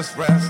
this rest,